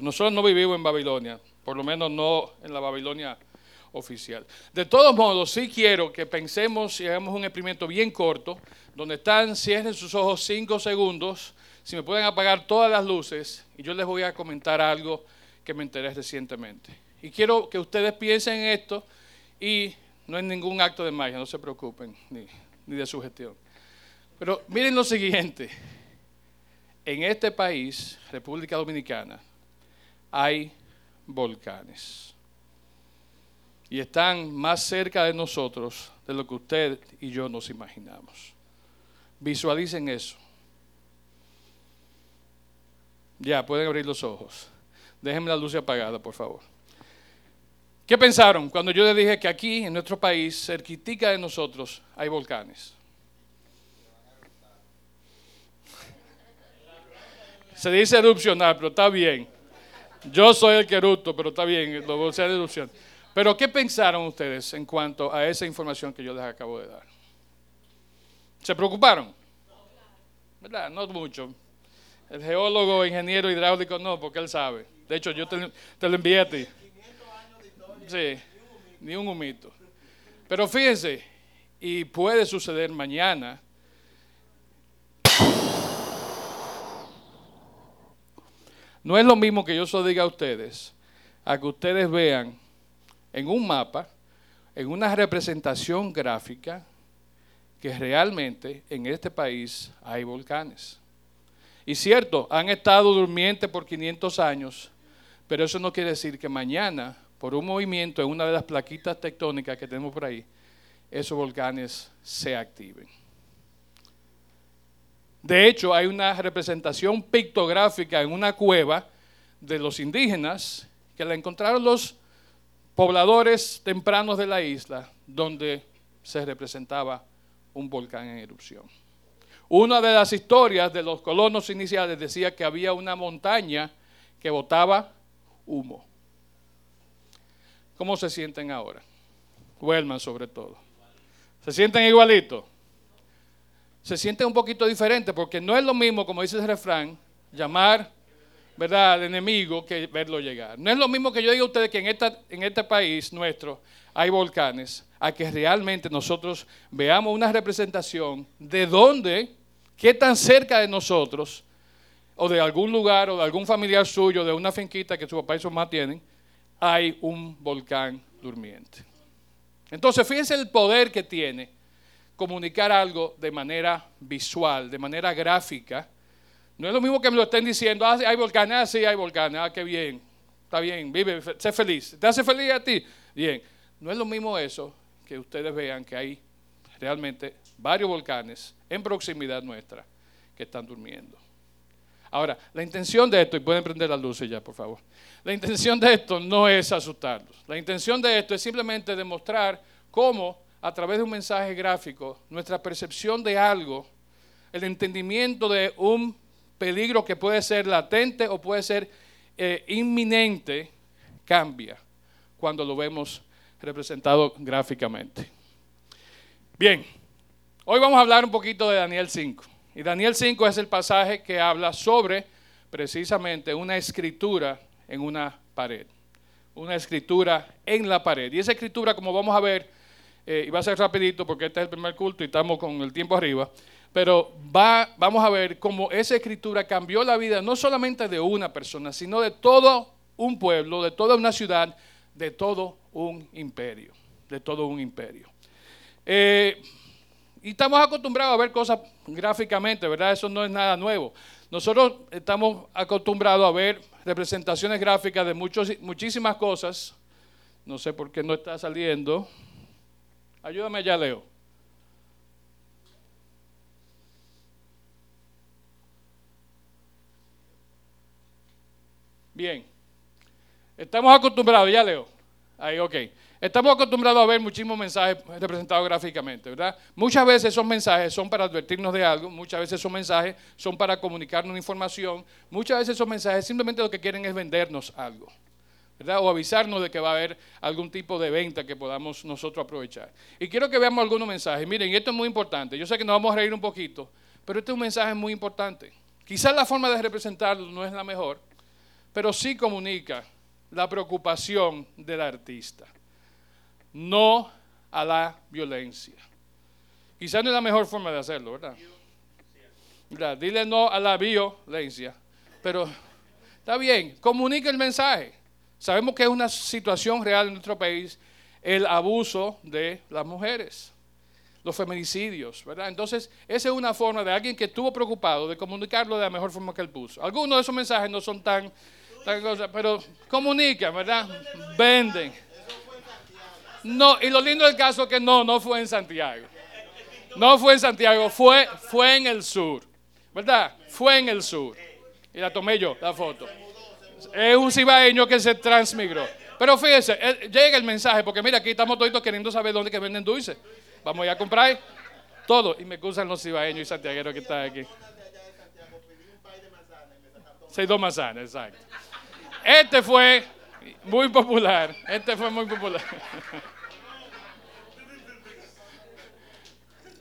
Nosotros no vivimos en Babilonia, por lo menos no en la Babilonia oficial. De todos modos, sí quiero que pensemos y hagamos un experimento bien corto, donde están, cierren sus ojos cinco segundos, si me pueden apagar todas las luces, y yo les voy a comentar algo que me enteré recientemente. Y quiero que ustedes piensen en esto y no es ningún acto de magia, no se preocupen, ni, ni de sugestión. Pero miren lo siguiente, en este país, República Dominicana, hay volcanes. Y están más cerca de nosotros de lo que usted y yo nos imaginamos. Visualicen eso. Ya, pueden abrir los ojos. Déjenme la luz apagada, por favor. ¿Qué pensaron cuando yo les dije que aquí, en nuestro país, cerquitica de nosotros, hay volcanes? Se dice erupcionar, pero está bien. Yo soy el que erupto, pero está bien, lo voy a hacer erupción. Pero ¿qué pensaron ustedes en cuanto a esa información que yo les acabo de dar? ¿Se preocuparon? ¿Verdad? No mucho. El geólogo, ingeniero hidráulico no, porque él sabe. De hecho, yo te, lo envié a ti. Sí, ni un humito. Pero fíjense, y puede suceder mañana. No es lo mismo que yo se diga a ustedes, a que ustedes vean en un mapa, en una representación gráfica, que realmente en este país hay volcanes. Y cierto, han estado durmientes por 500 años, pero eso no quiere decir que mañana, por un movimiento en una de las plaquitas tectónicas que tenemos por ahí, esos volcanes se activen. De hecho, hay una representación pictográfica en una cueva de los indígenas que la encontraron los pobladores tempranos de la isla, donde se representaba un volcán en erupción. Una de las historias de los colonos iniciales decía que había una montaña que botaba humo. ¿Cómo se sienten ahora? Huelman sobre todo. ¿Se sienten igualitos? Se sienten un poquito diferentes porque no es lo mismo, como dice el refrán, llamar ¿verdad? al enemigo que verlo llegar. No es lo mismo que yo diga a ustedes que en, esta, en este país nuestro hay volcanes, a que realmente nosotros veamos una representación de dónde, qué tan cerca de nosotros, o de algún lugar, o de algún familiar suyo, de una finquita que su papá y su mamá tienen, hay un volcán durmiente. Entonces, fíjense el poder que tiene comunicar algo de manera visual, de manera gráfica, no es lo mismo que me lo estén diciendo, ah, hay volcanes, ah, sí, hay volcanes, ah, qué bien, está bien, vive, sé feliz. ¿Te hace feliz a ti? Bien. No es lo mismo eso que ustedes vean que hay realmente varios volcanes en proximidad nuestra que están durmiendo. Ahora, la intención de esto, y pueden prender las luces ya, por favor. La intención de esto no es asustarlos. La intención de esto es simplemente demostrar cómo, a través de un mensaje gráfico, nuestra percepción de algo, el entendimiento de un peligro que puede ser latente o puede ser eh, inminente cambia cuando lo vemos representado gráficamente. Bien, hoy vamos a hablar un poquito de Daniel 5. Y Daniel 5 es el pasaje que habla sobre precisamente una escritura en una pared. Una escritura en la pared. Y esa escritura, como vamos a ver, eh, y va a ser rapidito porque este es el primer culto y estamos con el tiempo arriba, pero va, vamos a ver cómo esa escritura cambió la vida no solamente de una persona, sino de todo un pueblo, de toda una ciudad, de todo un imperio, de todo un imperio. Eh, y estamos acostumbrados a ver cosas gráficamente, ¿verdad? Eso no es nada nuevo. Nosotros estamos acostumbrados a ver representaciones gráficas de muchos, muchísimas cosas. No sé por qué no está saliendo. Ayúdame allá, Leo. Bien. Estamos acostumbrados, ya leo. Ahí, ok. Estamos acostumbrados a ver muchísimos mensajes representados gráficamente, ¿verdad? Muchas veces esos mensajes son para advertirnos de algo, muchas veces esos mensajes son para comunicarnos información, muchas veces esos mensajes simplemente lo que quieren es vendernos algo, ¿verdad? O avisarnos de que va a haber algún tipo de venta que podamos nosotros aprovechar. Y quiero que veamos algunos mensajes. Miren, esto es muy importante. Yo sé que nos vamos a reír un poquito, pero este es un mensaje muy importante. Quizás la forma de representarlo no es la mejor, pero sí comunica la preocupación del artista. No a la violencia. Quizás no es la mejor forma de hacerlo, ¿verdad? Dile no a la violencia. Pero está bien, comunica el mensaje. Sabemos que es una situación real en nuestro país el abuso de las mujeres, los feminicidios, ¿verdad? Entonces, esa es una forma de alguien que estuvo preocupado de comunicarlo de la mejor forma que él puso. Algunos de esos mensajes no son tan, tan cosas, pero comunican, ¿verdad? Venden. No, y lo lindo del caso es que no, no fue en Santiago. No fue en Santiago, fue, fue en el sur. ¿Verdad? Fue en el sur. Y la tomé yo, la foto. Es un cibaeño que se transmigró. Pero fíjense, llega el mensaje, porque mira, aquí estamos todos queriendo saber dónde que venden dulces. Vamos a comprar todo. Y me acusan los cibaeños y santiagueros que están aquí. Seis dos manzanas, exacto. Este fue muy popular. Este fue muy popular.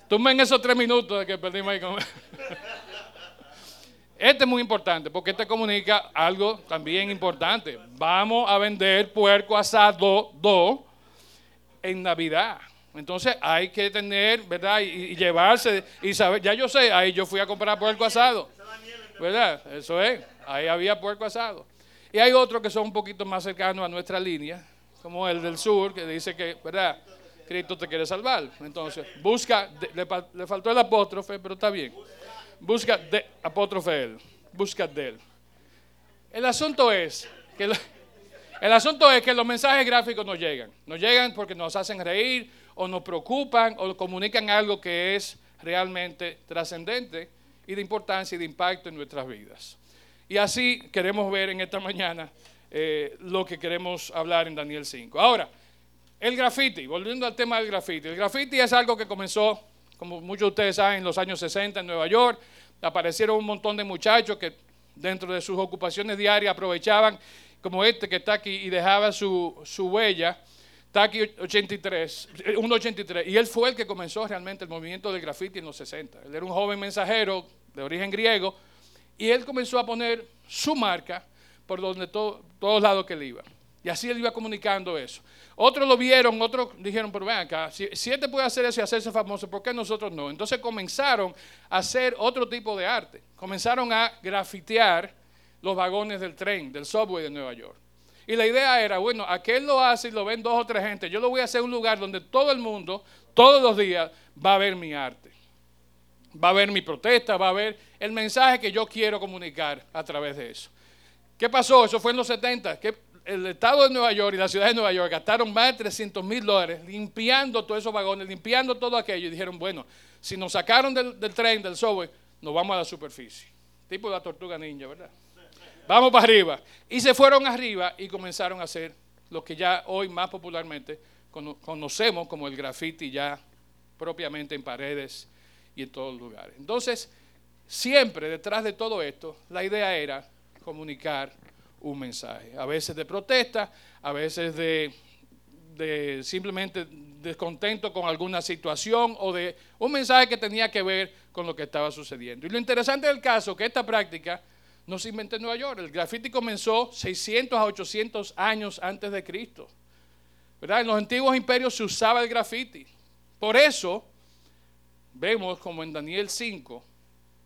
Tomen esos tres minutos que perdimos ahí con... Este es muy importante porque este comunica algo también importante. Vamos a vender puerco asado do en Navidad. Entonces hay que tener, ¿verdad? Y, llevarse y saber. Ya yo sé, ahí yo fui a comprar puerco asado. ¿Verdad? Eso es. Ahí había puerco asado. Y hay otros que son un poquito más cercanos a nuestra línea, como el del sur, que dice que, ¿verdad? Cristo te quiere salvar. Entonces, busca, le, le faltó el apóstrofe, pero está bien busca de apóstrofe él, busca de él. El asunto es que el asunto es que los mensajes gráficos no llegan. No llegan porque nos hacen reír o nos preocupan o comunican algo que es realmente trascendente y de importancia y de impacto en nuestras vidas. Y así queremos ver en esta mañana eh, lo que queremos hablar en Daniel 5. Ahora, el graffiti, volviendo al tema del graffiti. El graffiti es algo que comenzó como muchos de ustedes saben, en los años 60 en Nueva York, aparecieron un montón de muchachos que dentro de sus ocupaciones diarias aprovechaban, como este que está aquí, y dejaba su, huella. Está aquí 83, 183. Y él fue el que comenzó realmente el movimiento del graffiti en los 60. Él era un joven mensajero de origen griego y él comenzó a poner su marca por donde todos lados que él iba. Y así él iba comunicando eso. Otros lo vieron, otros dijeron, pero ven acá, si, si este puede hacer eso y hacerse famoso, ¿por qué nosotros no? Entonces comenzaron a hacer otro tipo de arte. Comenzaron a grafitear los vagones del tren, del subway de Nueva York. Y la idea era, bueno, aquel lo hace y lo ven dos o tres gente. Yo lo voy a hacer un lugar donde todo el mundo, todos los días, va a ver mi arte. Va a ver mi protesta, va a ver el mensaje que yo quiero comunicar a través de eso. ¿Qué pasó? Eso fue en los 70. ¿Qué, el estado de Nueva York y la ciudad de Nueva York gastaron más de 300 mil dólares limpiando todos esos vagones, limpiando todo aquello. Y dijeron, bueno, si nos sacaron del, tren, del subway, nos vamos a la superficie. Tipo la tortuga ninja, ¿verdad? Vamos para arriba. Y se fueron arriba y comenzaron a hacer lo que ya hoy más popularmente conocemos como el graffiti ya propiamente en paredes y en todos los lugares. Entonces, siempre detrás de todo esto, la idea era comunicar un mensaje. A veces de protesta, a veces de, simplemente descontento con alguna situación o de un mensaje que tenía que ver con lo que estaba sucediendo. Y lo interesante del caso que esta práctica no se inventó en Nueva York. El graffiti comenzó 600 a 800 años antes de Cristo. ¿verdad? En los antiguos imperios se usaba el graffiti. Por eso vemos como en Daniel 5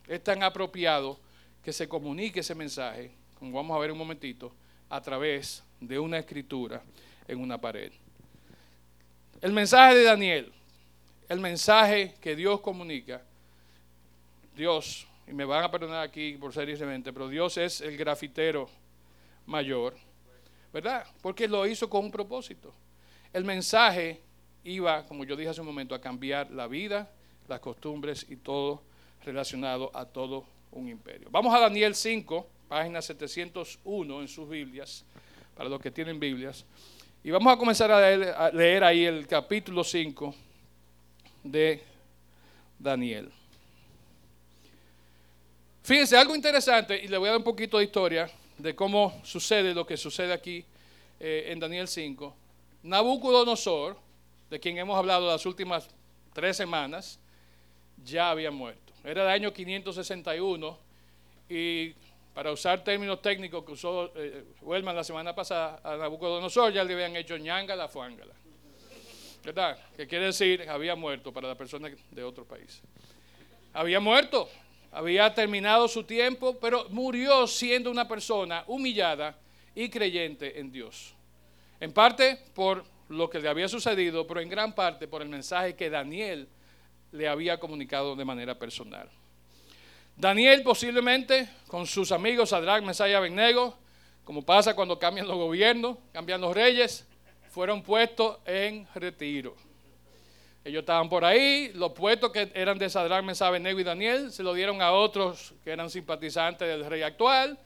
es tan apropiado que se comunique ese mensaje como vamos a ver un momentito, a través de una escritura en una pared. El mensaje de Daniel, el mensaje que Dios comunica, Dios, y me van a perdonar aquí por seriamente, pero Dios es el grafitero mayor, ¿verdad? Porque lo hizo con un propósito. El mensaje iba, como yo dije hace un momento, a cambiar la vida, las costumbres y todo relacionado a todo un imperio. Vamos a Daniel 5, página 701 en sus Biblias, para los que tienen Biblias. Y vamos a comenzar a leer, ahí el capítulo 5 de Daniel. Fíjense, algo interesante, y le voy a dar un poquito de historia de cómo sucede lo que sucede aquí eh, en Daniel 5. Nabucodonosor, de quien hemos hablado las últimas tres semanas, ya había muerto. Era el año 561 y para usar términos técnicos que usó eh, la semana pasada, a Nabucodonosor ya le habían hecho ñanga la fuángala. ¿Verdad? Que quiere decir, había muerto para la persona de otro país. Había muerto, había terminado su tiempo, pero murió siendo una persona humillada y creyente en Dios. En parte por lo que le había sucedido, pero en gran parte por el mensaje que Daniel le había comunicado de manera personal. Daniel posiblemente con sus amigos Sadrach, Mesaya y Abednego, como pasa cuando cambian los gobiernos, cambian los reyes, fueron puestos en retiro. Ellos estaban por ahí, los puestos que eran de Sadrach, Mesaya, Abednego y Daniel se lo dieron a otros que eran simpatizantes del rey actual.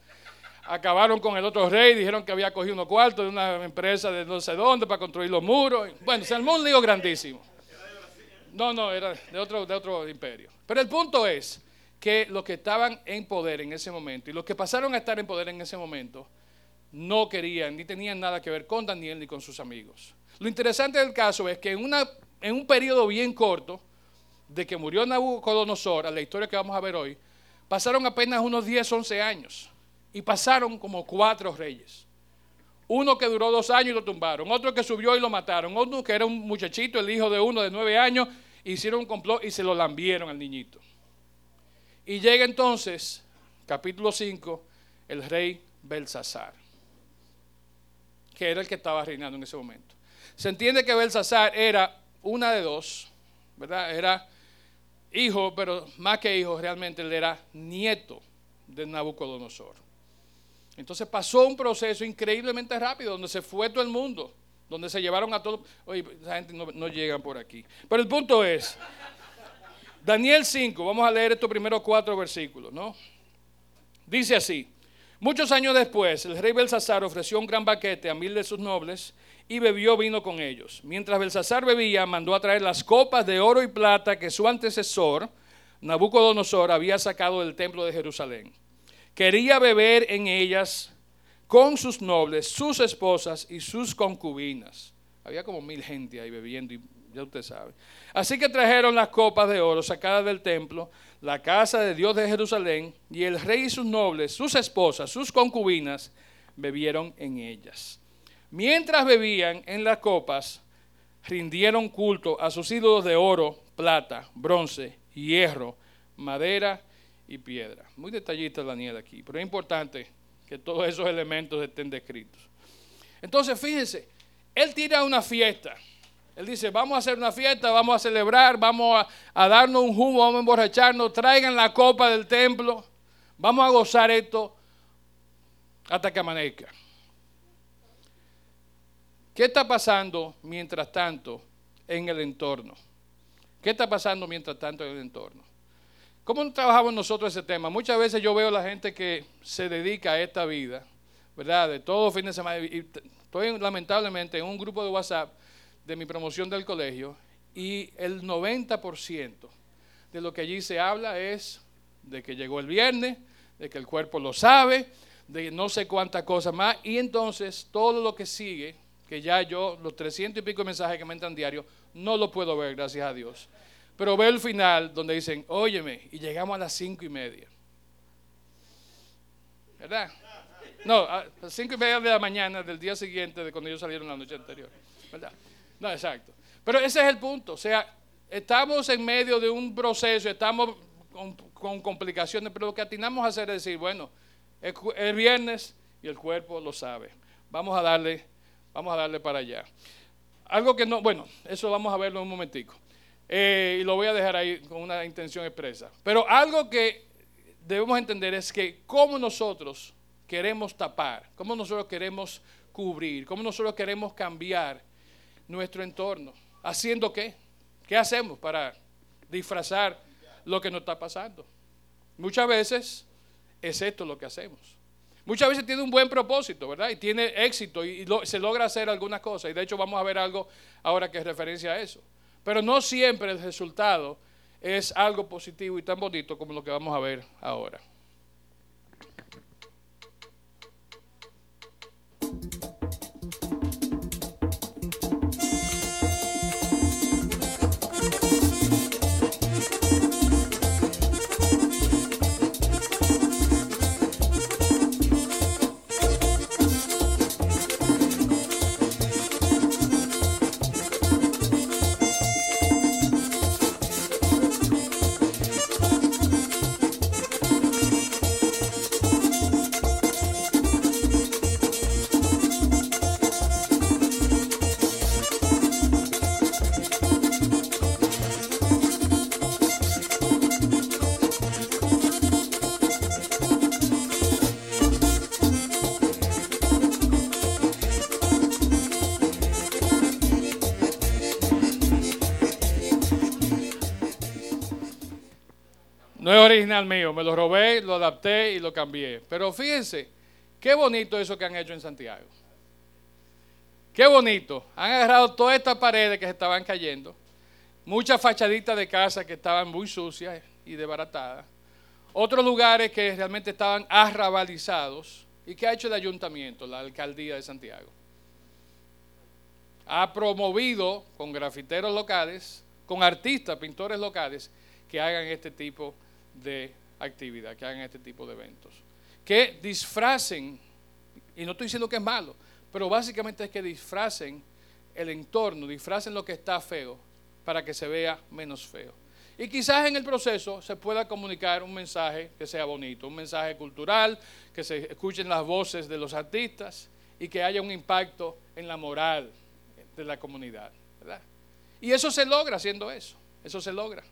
Acabaron con el otro rey, dijeron que había cogido unos cuartos de una empresa de no sé dónde para construir los muros. Bueno, se armó un lío grandísimo. No, no, era de otro, de otro imperio. Pero el punto es, que los que estaban en poder en ese momento y los que pasaron a estar en poder en ese momento no querían ni tenían nada que ver con Daniel ni con sus amigos. Lo interesante del caso es que en, una, en un periodo bien corto, de que murió Nabucodonosor, a la historia que vamos a ver hoy, pasaron apenas unos 10, 11 años y pasaron como cuatro reyes. Uno que duró dos años y lo tumbaron, otro que subió y lo mataron, otro que era un muchachito, el hijo de uno de nueve años, hicieron un complot y se lo lambieron al niñito. Y llega entonces, capítulo 5, el rey Belsasar, que era el que estaba reinando en ese momento. Se entiende que Belsasar era una de dos, ¿verdad? Era hijo, pero más que hijo, realmente él era nieto de Nabucodonosor. Entonces pasó un proceso increíblemente rápido, donde se fue todo el mundo, donde se llevaron a todos. Oye, esa gente no, no llegan por aquí. Pero el punto es, Daniel 5, vamos a leer estos primeros cuatro versículos, ¿no? Dice así, muchos años después, el rey Belsasar ofreció un gran banquete a mil de sus nobles y bebió vino con ellos. Mientras Belsasar bebía, mandó a traer las copas de oro y plata que su antecesor, Nabucodonosor, había sacado del templo de Jerusalén. Quería beber en ellas con sus nobles, sus esposas y sus concubinas. Había como mil gente ahí bebiendo y ya usted sabe. Así que trajeron las copas de oro sacadas del templo, la casa de Dios de Jerusalén, y el rey y sus nobles, sus esposas, sus concubinas, bebieron en ellas. Mientras bebían en las copas, rindieron culto a sus ídolos de oro, plata, bronce, hierro, madera y piedra. Muy detallista Daniel aquí, pero es importante que todos esos elementos estén descritos. Entonces, fíjense, él tira una fiesta él dice, vamos a hacer una fiesta, vamos a celebrar, vamos a, darnos un humo, vamos a emborracharnos, traigan la copa del templo, vamos a gozar esto hasta que amanezca. ¿Qué está pasando mientras tanto en el entorno? ¿Qué está pasando mientras tanto en el entorno? ¿Cómo trabajamos nosotros ese tema? Muchas veces yo veo a la gente que se dedica a esta vida, ¿verdad? De todo fin de semana. Y estoy lamentablemente en un grupo de WhatsApp de mi promoción del colegio y el 90% de lo que allí se habla es de que llegó el viernes, de que el cuerpo lo sabe, de no sé cuántas cosas más, y entonces todo lo que sigue, que ya yo, los 300 y pico mensajes que me entran diario, no lo puedo ver, gracias a Dios. Pero veo el final donde dicen, óyeme, y llegamos a las cinco y media. ¿Verdad? No, a las cinco y media de la mañana del día siguiente de cuando ellos salieron la noche anterior. ¿Verdad? No, exacto. Pero ese es el punto. O sea, estamos en medio de un proceso, estamos con, complicaciones, pero lo que atinamos a hacer es decir, bueno, es, viernes y el cuerpo lo sabe. Vamos a darle, vamos a darle para allá. Algo que no, bueno, eso vamos a verlo en un momentico. Eh, y lo voy a dejar ahí con una intención expresa. Pero algo que debemos entender es que cómo nosotros queremos tapar, cómo nosotros queremos cubrir, cómo nosotros queremos cambiar nuestro entorno. ¿Haciendo qué? ¿Qué hacemos para disfrazar lo que nos está pasando? Muchas veces es esto lo que hacemos. Muchas veces tiene un buen propósito, ¿verdad? Y tiene éxito y, se logra hacer algunas cosas. Y de hecho vamos a ver algo ahora que es referencia a eso. Pero no siempre el resultado es algo positivo y tan bonito como lo que vamos a ver ahora. No es original mío, me lo robé, lo adapté y lo cambié. Pero fíjense, qué bonito eso que han hecho en Santiago. Qué bonito. Han agarrado todas estas paredes que se estaban cayendo, muchas fachaditas de casa que estaban muy sucias y desbaratadas, otros lugares que realmente estaban arrabalizados. ¿Y qué ha hecho el ayuntamiento, la alcaldía de Santiago? Ha promovido con grafiteros locales, con artistas, pintores locales, que hagan este tipo de actividad, que hagan este tipo de eventos. Que disfracen, y no estoy diciendo que es malo, pero básicamente es que disfracen el entorno, disfracen lo que está feo para que se vea menos feo. Y quizás en el proceso se pueda comunicar un mensaje que sea bonito, un mensaje cultural, que se escuchen las voces de los artistas y que haya un impacto en la moral de la comunidad. Y eso se logra haciendo eso, eso se logra.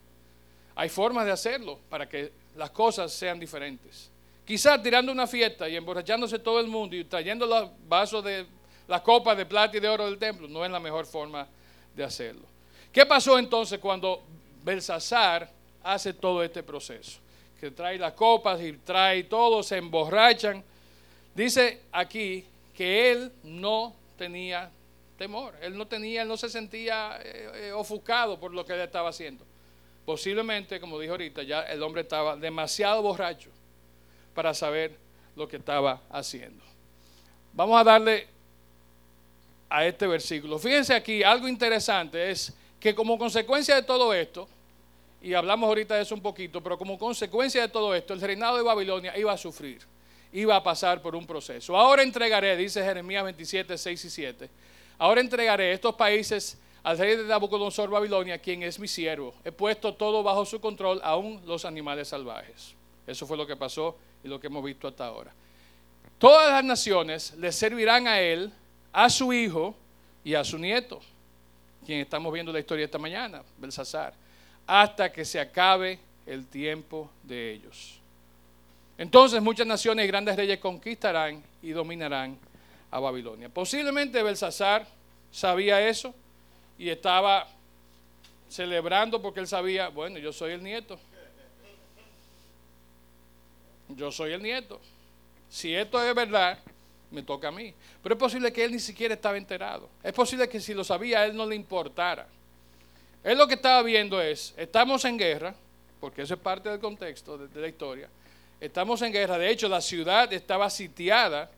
Hay formas de hacerlo para que las cosas sean diferentes. Quizás tirando una fiesta y emborrachándose todo el mundo y trayendo los vasos de las copas de plata y de oro del templo no es la mejor forma de hacerlo. ¿Qué pasó entonces cuando Belsasar hace todo este proceso? Que trae las copas y trae todo, se emborrachan. Dice aquí que él no tenía temor, él no tenía, él no se sentía eh, eh, ofuscado por lo que él estaba haciendo. Posiblemente, como dijo ahorita, ya el hombre estaba demasiado borracho para saber lo que estaba haciendo. Vamos a darle a este versículo. Fíjense aquí, algo interesante es que como consecuencia de todo esto, y hablamos ahorita de eso un poquito, pero como consecuencia de todo esto, el reinado de Babilonia iba a sufrir, iba a pasar por un proceso. Ahora entregaré, dice Jeremías 27, 6 y 7, ahora entregaré estos países al rey de Nabucodonosor, Babilonia, quien es mi siervo. He puesto todo bajo su control, aún los animales salvajes. Eso fue lo que pasó y lo que hemos visto hasta ahora. Todas las naciones le servirán a él, a su hijo y a su nieto, quien estamos viendo la historia esta mañana, Belsasar, hasta que se acabe el tiempo de ellos. Entonces muchas naciones y grandes reyes conquistarán y dominarán a Babilonia. Posiblemente Belsasar sabía eso y estaba celebrando porque él sabía, bueno, yo soy el nieto yo soy el nieto. Si esto es verdad, me toca a mí. Pero es posible que él ni siquiera estaba enterado. Es posible que si lo sabía, a él no le importara. Él lo que estaba viendo es, estamos en guerra, porque eso es parte del contexto de, la historia. Estamos en guerra. De hecho, la ciudad estaba sitiada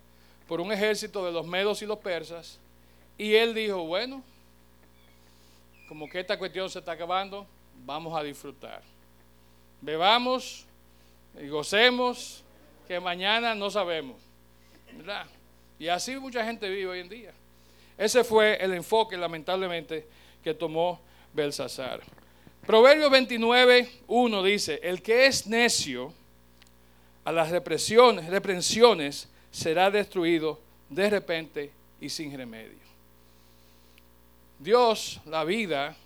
por un ejército de los medos y los persas. Y él dijo, bueno, como que esta cuestión se está acabando, vamos a disfrutar. Bebamos, y gocemos que mañana no sabemos. Y así mucha gente vive hoy en día. Ese fue el enfoque, lamentablemente, que tomó Belsasar. Proverbio 29, 1 dice, el que es necio a las represiones, reprensiones será destruido de repente y sin remedio. Dios, la vida,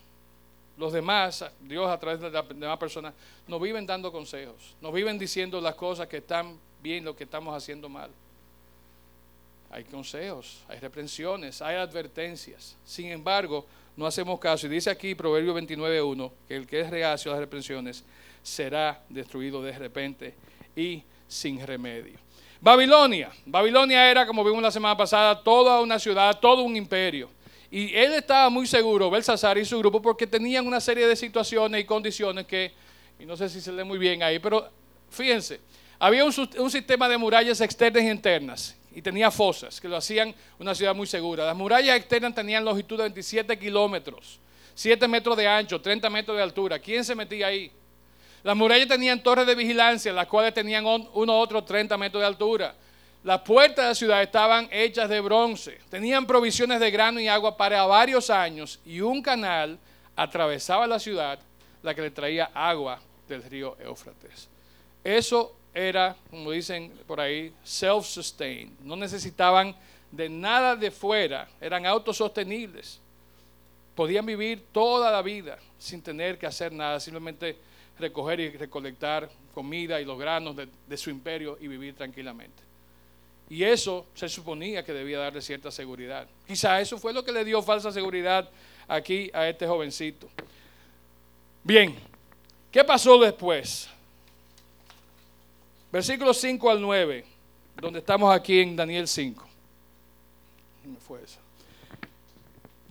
los demás, Dios a través de las demás personas, nos viven dando consejos, nos viven diciendo las cosas que están bien, lo que estamos haciendo mal. Hay consejos, hay reprensiones, hay advertencias. Sin embargo, no hacemos caso. Y dice aquí Proverbio 29.1 que el que es reacio a las reprensiones será destruido de repente y sin remedio. Babilonia. Babilonia era, como vimos la semana pasada, toda una ciudad, todo un imperio. Y él estaba muy seguro, Belsasar y su grupo, porque tenían una serie de situaciones y condiciones que, y no sé si se lee muy bien ahí, pero fíjense, había un, sistema de murallas externas y internas y tenía fosas que lo hacían una ciudad muy segura. Las murallas externas tenían longitud de 27 kilómetros, 7 metros de ancho, 30 metros de altura. ¿Quién se metía ahí? Las murallas tenían torres de vigilancia, las cuales tenían uno otro 30 metros de altura. Las puertas de la ciudad estaban hechas de bronce, tenían provisiones de grano y agua para varios años y un canal atravesaba la ciudad, la que le traía agua del río Éufrates. Eso era, como dicen por ahí, self-sustained. No necesitaban de nada de fuera, eran autosostenibles. Podían vivir toda la vida sin tener que hacer nada, simplemente recoger y recolectar comida y los granos de, de su imperio y vivir tranquilamente. Y eso se suponía que debía darle cierta seguridad. Quizá eso fue lo que le dio falsa seguridad aquí a este jovencito. Bien, ¿qué pasó después? Versículos 5 al 9, donde estamos aquí en Daniel 5. ¿Dónde fue eso?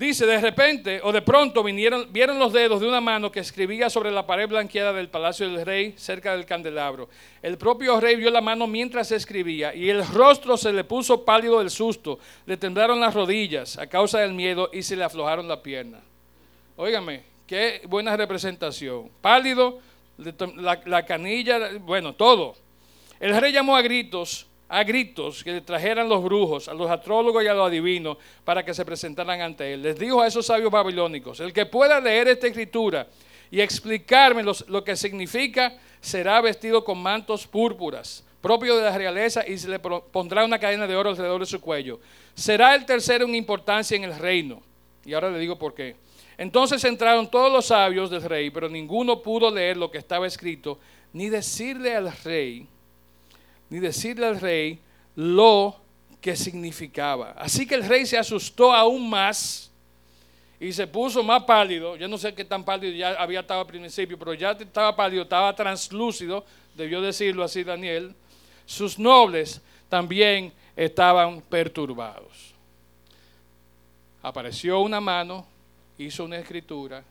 Dice, de repente o de pronto vinieron, vieron los dedos de una mano que escribía sobre la pared blanqueada del palacio del rey cerca del candelabro. El propio rey vio la mano mientras escribía y el rostro se le puso pálido del susto. Le temblaron las rodillas a causa del miedo y se le aflojaron la pierna. Óigame, qué buena representación. Pálido, la, la canilla, bueno, todo. El rey llamó a gritos a gritos que le trajeran los brujos, a los astrólogos y a los adivinos para que se presentaran ante él. Les dijo a esos sabios babilónicos, el que pueda leer esta escritura y explicarme lo que significa, será vestido con mantos púrpuras, propio de la realeza, y se le pondrá una cadena de oro alrededor de su cuello. Será el tercero en importancia en el reino. Y ahora le digo por qué. Entonces entraron todos los sabios del rey, pero ninguno pudo leer lo que estaba escrito, ni decirle al rey ni decirle al rey lo que significaba. Así que el rey se asustó aún más y se puso más pálido. Yo no sé qué tan pálido ya había estado al principio, pero ya estaba pálido, estaba translúcido, debió decirlo así Daniel. Sus nobles también estaban perturbados. Apareció una mano, hizo una escritura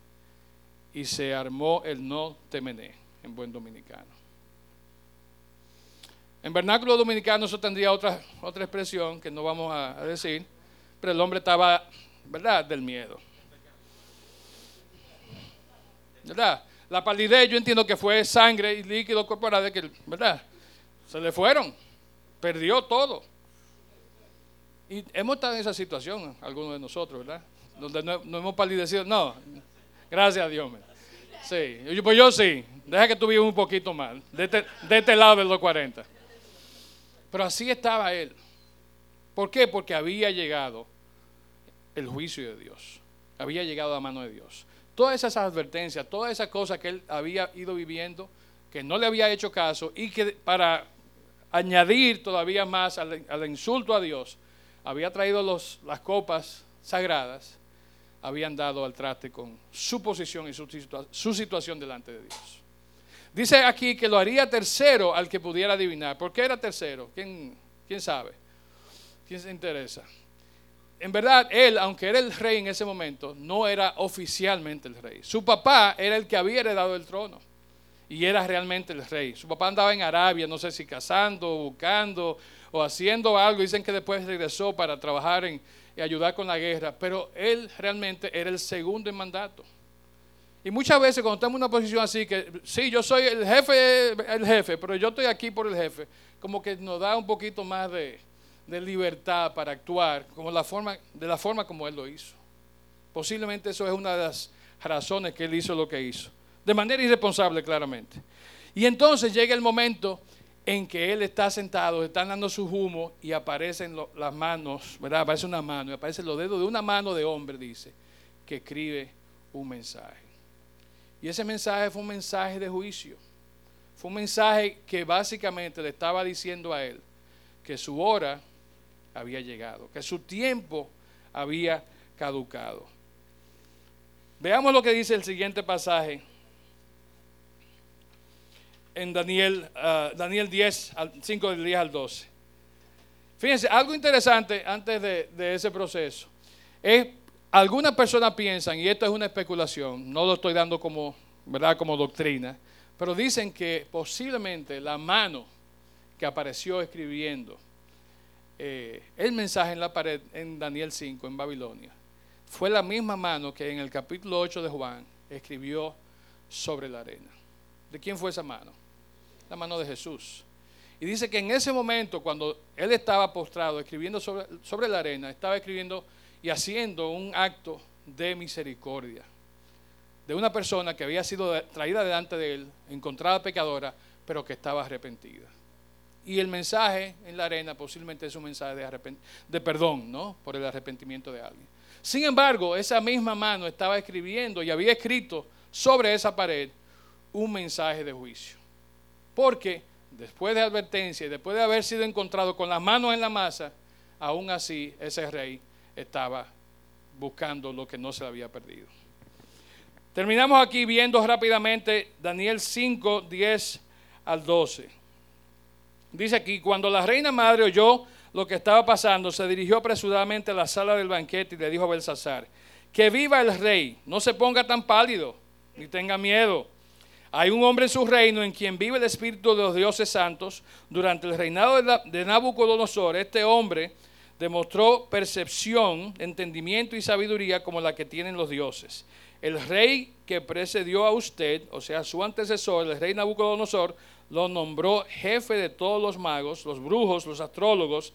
y se armó el no temené en buen dominicano. En vernáculo dominicano eso tendría otra, otra expresión que no vamos a, decir, pero el hombre estaba, ¿verdad?, del miedo. ¿Verdad? La palidez yo entiendo que fue sangre y líquido corporal, que, ¿verdad? Se le fueron, perdió todo. Y hemos estado en esa situación, algunos de nosotros, ¿verdad? Donde no, hemos palidecido. No, gracias a Dios. Sí, pues yo sí. Deja que tú un poquito mal, de este, de este lado de los 40. Pero así estaba él. ¿Por qué? Porque había llegado el juicio de Dios. Había llegado a la mano de Dios. Todas esas advertencias, todas esas cosas que él había ido viviendo, que no le había hecho caso y que para añadir todavía más al, insulto a Dios, había traído los, las copas sagradas, habían dado al traste con su posición y su, su situación delante de Dios. Dice aquí que lo haría tercero al que pudiera adivinar. ¿Por qué era tercero? ¿Quién, quién sabe? ¿Quién se interesa? En verdad, él, aunque era el rey en ese momento, no era oficialmente el rey. Su papá era el que había heredado el trono y era realmente el rey. Su papá andaba en Arabia, no sé si cazando, buscando o haciendo algo. Dicen que después regresó para trabajar en, y ayudar con la guerra, pero él realmente era el segundo en mandato. Y muchas veces cuando estamos en una posición así, que sí, yo soy el jefe, el jefe, pero yo estoy aquí por el jefe, como que nos da un poquito más de, libertad para actuar como la forma, de la forma como él lo hizo. Posiblemente eso es una de las razones que él hizo lo que hizo. De manera irresponsable, claramente. Y entonces llega el momento en que él está sentado, están dando su humo y aparecen las manos, ¿verdad? Aparece una mano y aparecen los dedos de una mano de hombre, dice, que escribe un mensaje. Y ese mensaje fue un mensaje de juicio. Fue un mensaje que básicamente le estaba diciendo a él que su hora había llegado, que su tiempo había caducado. Veamos lo que dice el siguiente pasaje en Daniel, ah, Daniel 10, 5 del 10 al 12. Fíjense, algo interesante antes de, de ese proceso es algunas personas piensan, y esto es una especulación, no lo estoy dando como, ¿verdad? como doctrina, pero dicen que posiblemente la mano que apareció escribiendo eh, el mensaje en la pared en Daniel 5, en Babilonia, fue la misma mano que en el capítulo 8 de Juan escribió sobre la arena. ¿De quién fue esa mano? La mano de Jesús. Y dice que en ese momento, cuando él estaba postrado escribiendo sobre, sobre la arena, estaba escribiendo y haciendo un acto de misericordia de una persona que había sido traída delante de él, encontrada pecadora, pero que estaba arrepentida. Y el mensaje en la arena posiblemente es un mensaje de, de perdón, ¿no? Por el arrepentimiento de alguien. Sin embargo, esa misma mano estaba escribiendo y había escrito sobre esa pared un mensaje de juicio. Porque después de advertencia y después de haber sido encontrado con las manos en la masa, aún así ese rey estaba buscando lo que no se le había perdido. Terminamos aquí viendo rápidamente Daniel 5, 10 al 12. Dice aquí, cuando la reina madre oyó lo que estaba pasando, se dirigió apresuradamente a la sala del banquete y le dijo a Belsasar, que viva el rey, no se ponga tan pálido, ni tenga miedo. Hay un hombre en su reino en quien vive el espíritu de los dioses santos. Durante el reinado de Nabucodonosor, este hombre demostró percepción, entendimiento y sabiduría como la que tienen los dioses. El rey que precedió a usted, o sea, su antecesor, el rey Nabucodonosor, lo nombró jefe de todos los magos, los brujos, los astrólogos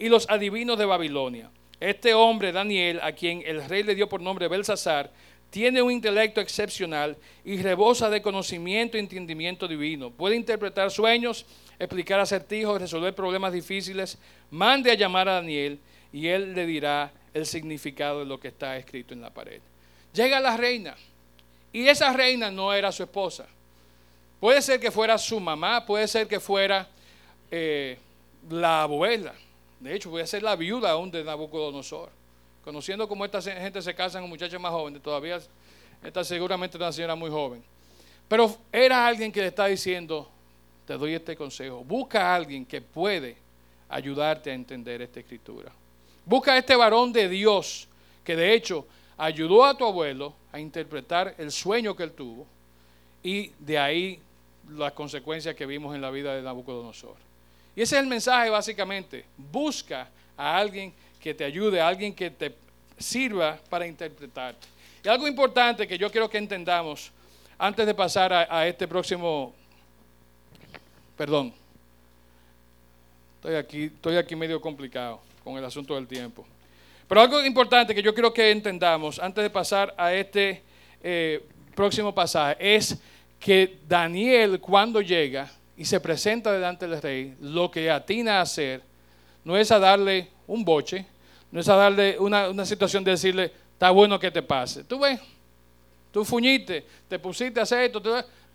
y los adivinos de Babilonia. Este hombre, Daniel, a quien el rey le dio por nombre Belsasar, tiene un intelecto excepcional y rebosa de conocimiento y entendimiento divino. Puede interpretar sueños, explicar acertijos, resolver problemas difíciles. Mande a llamar a Daniel y él le dirá el significado de lo que está escrito en la pared. Llega la reina y esa reina no era su esposa. Puede ser que fuera su mamá, puede ser que fuera eh, la abuela. De hecho, puede ser la viuda aún de Nabucodonosor. Conociendo cómo esta gente se casa con muchachos más jóvenes, todavía esta seguramente es una señora muy joven. Pero era alguien que le está diciendo, te doy este consejo, busca a alguien que puede ayudarte a entender esta escritura. Busca a este varón de Dios que de hecho ayudó a tu abuelo a interpretar el sueño que él tuvo y de ahí las consecuencias que vimos en la vida de Nabucodonosor. Y ese es el mensaje básicamente. Busca a alguien que te ayude, a alguien que te sirva para interpretar. Y algo importante que yo quiero que entendamos antes de pasar a, este próximo, perdón, estoy aquí, estoy aquí medio complicado con el asunto del tiempo. Pero algo importante que yo quiero que entendamos antes de pasar a este eh, próximo pasaje es que Daniel cuando llega y se presenta delante del rey, lo que atina a hacer no es a darle un boche, no es a darle una, situación de decirle, está bueno que te pase. Tú ves, tú fuñiste, te pusiste a hacer esto,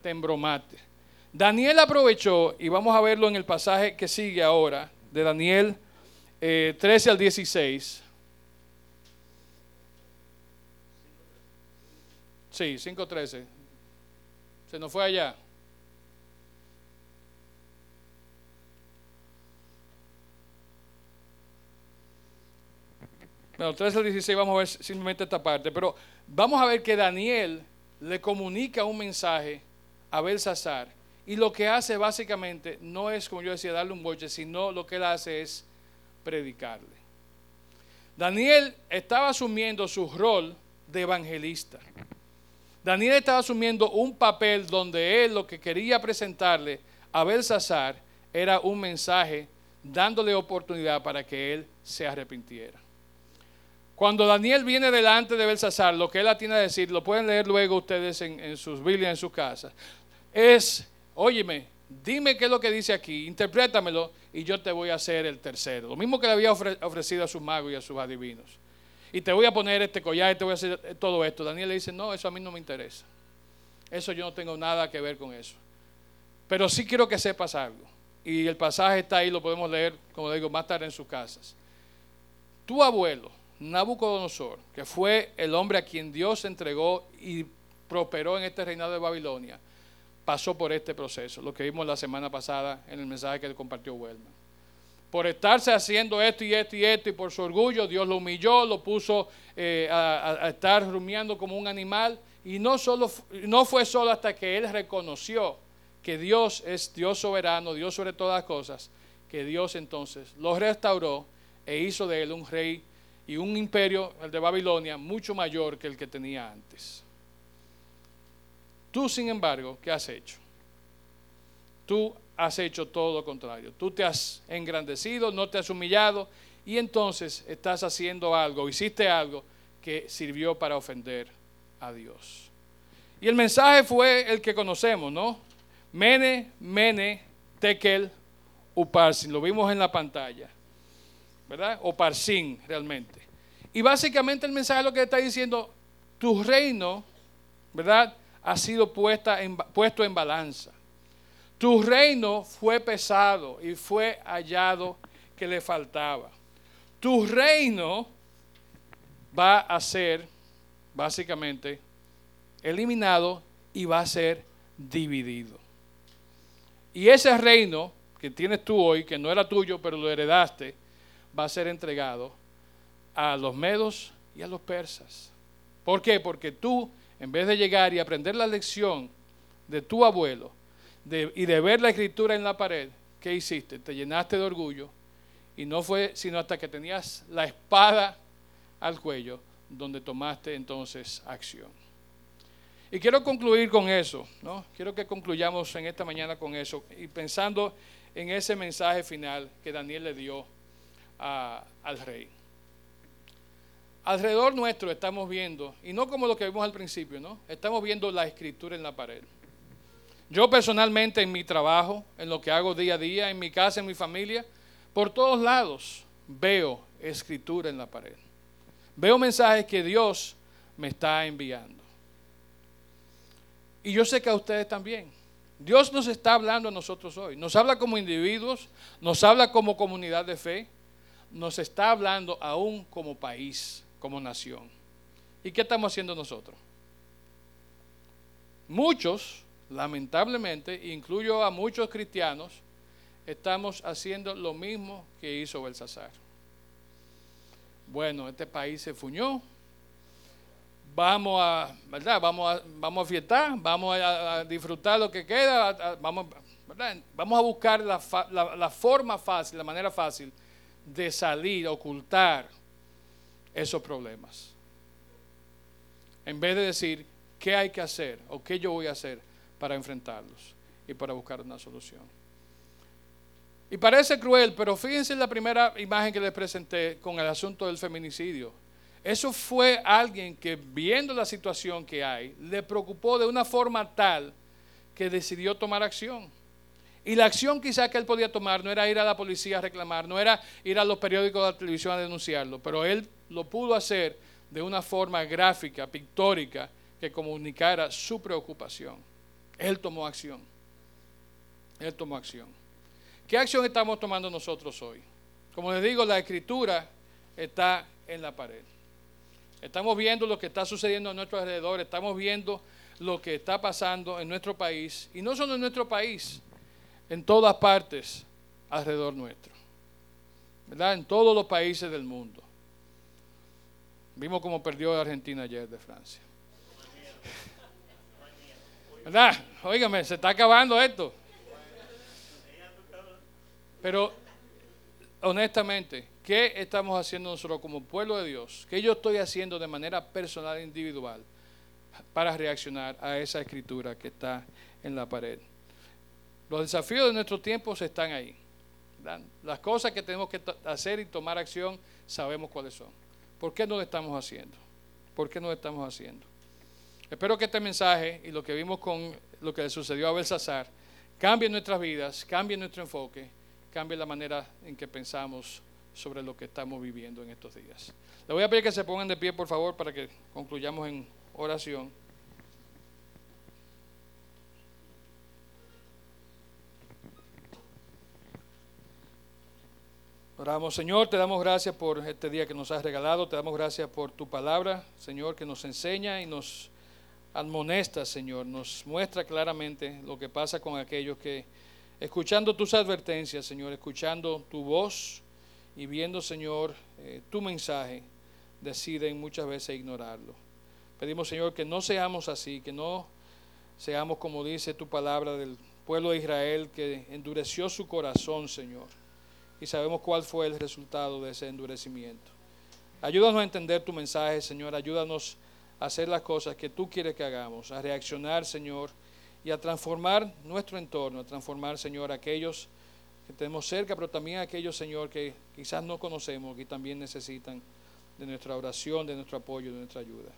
te embromaste. Daniel aprovechó, y vamos a verlo en el pasaje que sigue ahora, de Daniel 13 eh, al 16. Sí, 5.13. Se nos fue allá. Bueno, 13 al 16 vamos a ver simplemente esta parte, pero vamos a ver que Daniel le comunica un mensaje a Belsasar y lo que hace básicamente no es, como yo decía, darle un boche, sino lo que él hace es predicarle. Daniel estaba asumiendo su rol de evangelista. Daniel estaba asumiendo un papel donde él lo que quería presentarle a Belsasar era un mensaje dándole oportunidad para que él se arrepintiera. Cuando Daniel viene delante de Belsasar, lo que él tiene a decir, lo pueden leer luego ustedes en, sus Biblias, en sus casas, es, óyeme, dime qué es lo que dice aquí, interprétamelo y yo te voy a hacer el tercero. Lo mismo que le había ofrecido a sus magos y a sus adivinos y te voy a poner este collar y te voy a hacer todo esto. Daniel le dice, no, eso a mí no me interesa. Eso yo no tengo nada que ver con eso. Pero sí quiero que sepas algo. Y el pasaje está ahí, lo podemos leer, como digo, más tarde en sus casas. Tu abuelo, Nabucodonosor, que fue el hombre a quien Dios entregó y prosperó en este reinado de Babilonia, pasó por este proceso, lo que vimos la semana pasada en el mensaje que compartió Wellman por estarse haciendo esto y esto y esto y por su orgullo, Dios lo humilló, lo puso eh, a, estar rumiando como un animal. Y no, solo, no fue solo hasta que él reconoció que Dios es Dios soberano, Dios sobre todas las cosas, que Dios entonces lo restauró e hizo de él un rey y un imperio, el de Babilonia, mucho mayor que el que tenía antes. Tú, sin embargo, ¿qué has hecho? Tú has hecho todo lo contrario. Tú te has engrandecido, no te has humillado y entonces estás haciendo algo, hiciste algo que sirvió para ofender a Dios. Y el mensaje fue el que conocemos, ¿no? Mene, mene, tekel, uparsin. Lo vimos en la pantalla, ¿verdad? O parsin, realmente. Y básicamente el mensaje lo que está diciendo, tu reino, ¿verdad? Ha sido puesto en balanza. Tu reino fue pesado y fue hallado que le faltaba. Tu reino va a ser básicamente eliminado y va a ser dividido. Y ese reino que tienes tú hoy, que no era tuyo, pero lo heredaste, va a ser entregado a los medos y a los persas. ¿Por qué? Porque tú, en vez de llegar y aprender la lección de tu abuelo y de ver la escritura en la pared, ¿qué hiciste? Te llenaste de orgullo y no fue sino hasta que tenías la espada al cuello donde tomaste entonces acción. Y quiero concluir con eso, ¿no? Quiero que concluyamos en esta mañana con eso y pensando en ese mensaje final que Daniel le dio al rey. Alrededor nuestro estamos viendo, y no como lo que vimos al principio, ¿no? Estamos viendo la escritura en la pared. Yo personalmente en mi trabajo, en lo que hago día a día, en mi casa, en mi familia, por todos lados veo escritura en la pared. Veo mensajes que Dios me está enviando. Y yo sé que a ustedes también. Dios nos está hablando a nosotros hoy. Nos habla como individuos, nos habla como comunidad de fe, nos está hablando aún como país, como nación. ¿Y qué estamos haciendo nosotros? Muchos, lamentablemente, incluyo a muchos cristianos, estamos haciendo lo mismo que hizo Belsasar. Bueno, este país se fuñó. Vamos a, ¿verdad? Vamos a, vamos a fiestar, vamos a, disfrutar lo que queda, vamos, vamos a buscar la, la forma fácil, la manera fácil de salir, ocultar esos problemas. En vez de decir qué hay que hacer o qué yo voy a hacer para enfrentarlos y para buscar una solución. Y parece cruel, pero fíjense en la primera imagen que les presenté con el asunto del feminicidio. Eso fue alguien que viendo la situación que hay, le preocupó de una forma tal que decidió tomar acción. Y la acción quizá que él podía tomar no era ir a la policía a reclamar, no era ir a los periódicos de la televisión a denunciarlo, pero él lo pudo hacer de una forma gráfica, pictórica, que comunicara su preocupación. Él tomó acción. Él tomó acción. ¿Qué acción estamos tomando nosotros hoy? Como les digo, la escritura está en la pared. Estamos viendo lo que está sucediendo a nuestro alrededor, estamos viendo lo que está pasando en nuestro país, y no solo en nuestro país, en todas partes alrededor nuestro. ¿Verdad? En todos los países del mundo. Vimos cómo perdió Argentina ayer de Francia. ¿Verdad? Óigame, se está acabando esto. Pero, honestamente, ¿qué estamos haciendo nosotros como pueblo de Dios? ¿Qué yo estoy haciendo de manera personal e individual para reaccionar a esa escritura que está en la pared? Los desafíos de nuestros tiempos están ahí. Las cosas que tenemos que hacer y tomar acción, sabemos cuáles son. ¿Por qué no lo estamos haciendo? ¿Por qué no lo estamos haciendo? Espero que este mensaje y lo que vimos con lo que le sucedió a Belsasar cambie nuestras vidas, cambie nuestro enfoque cambie la manera en que pensamos sobre lo que estamos viviendo en estos días. Le voy a pedir que se pongan de pie, por favor, para que concluyamos en oración. Oramos, Señor, te damos gracias por este día que nos has regalado, te damos gracias por tu palabra, Señor, que nos enseña y nos admonesta, Señor, nos muestra claramente lo que pasa con aquellos que escuchando tus advertencias, Señor, escuchando tu voz y viendo, Señor, eh, tu mensaje, deciden muchas veces ignorarlo. Pedimos, Señor, que no seamos así, que no seamos como dice tu palabra del pueblo de Israel que endureció su corazón, Señor. Y sabemos cuál fue el resultado de ese endurecimiento. Ayúdanos a entender tu mensaje, Señor. Ayúdanos a hacer las cosas que tú quieres que hagamos, a reaccionar, Señor y a transformar nuestro entorno, a transformar, Señor, aquellos que tenemos cerca, pero también aquellos, Señor, que quizás no conocemos, que también necesitan de nuestra oración, de nuestro apoyo, de nuestra ayuda.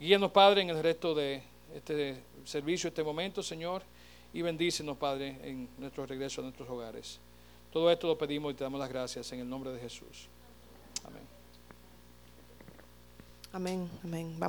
Guíanos, Padre, en el resto de este servicio, este momento, Señor, y bendícenos, Padre, en nuestro regreso a nuestros hogares. Todo esto lo pedimos y te damos las gracias en el nombre de Jesús. Amén. Amén, amén.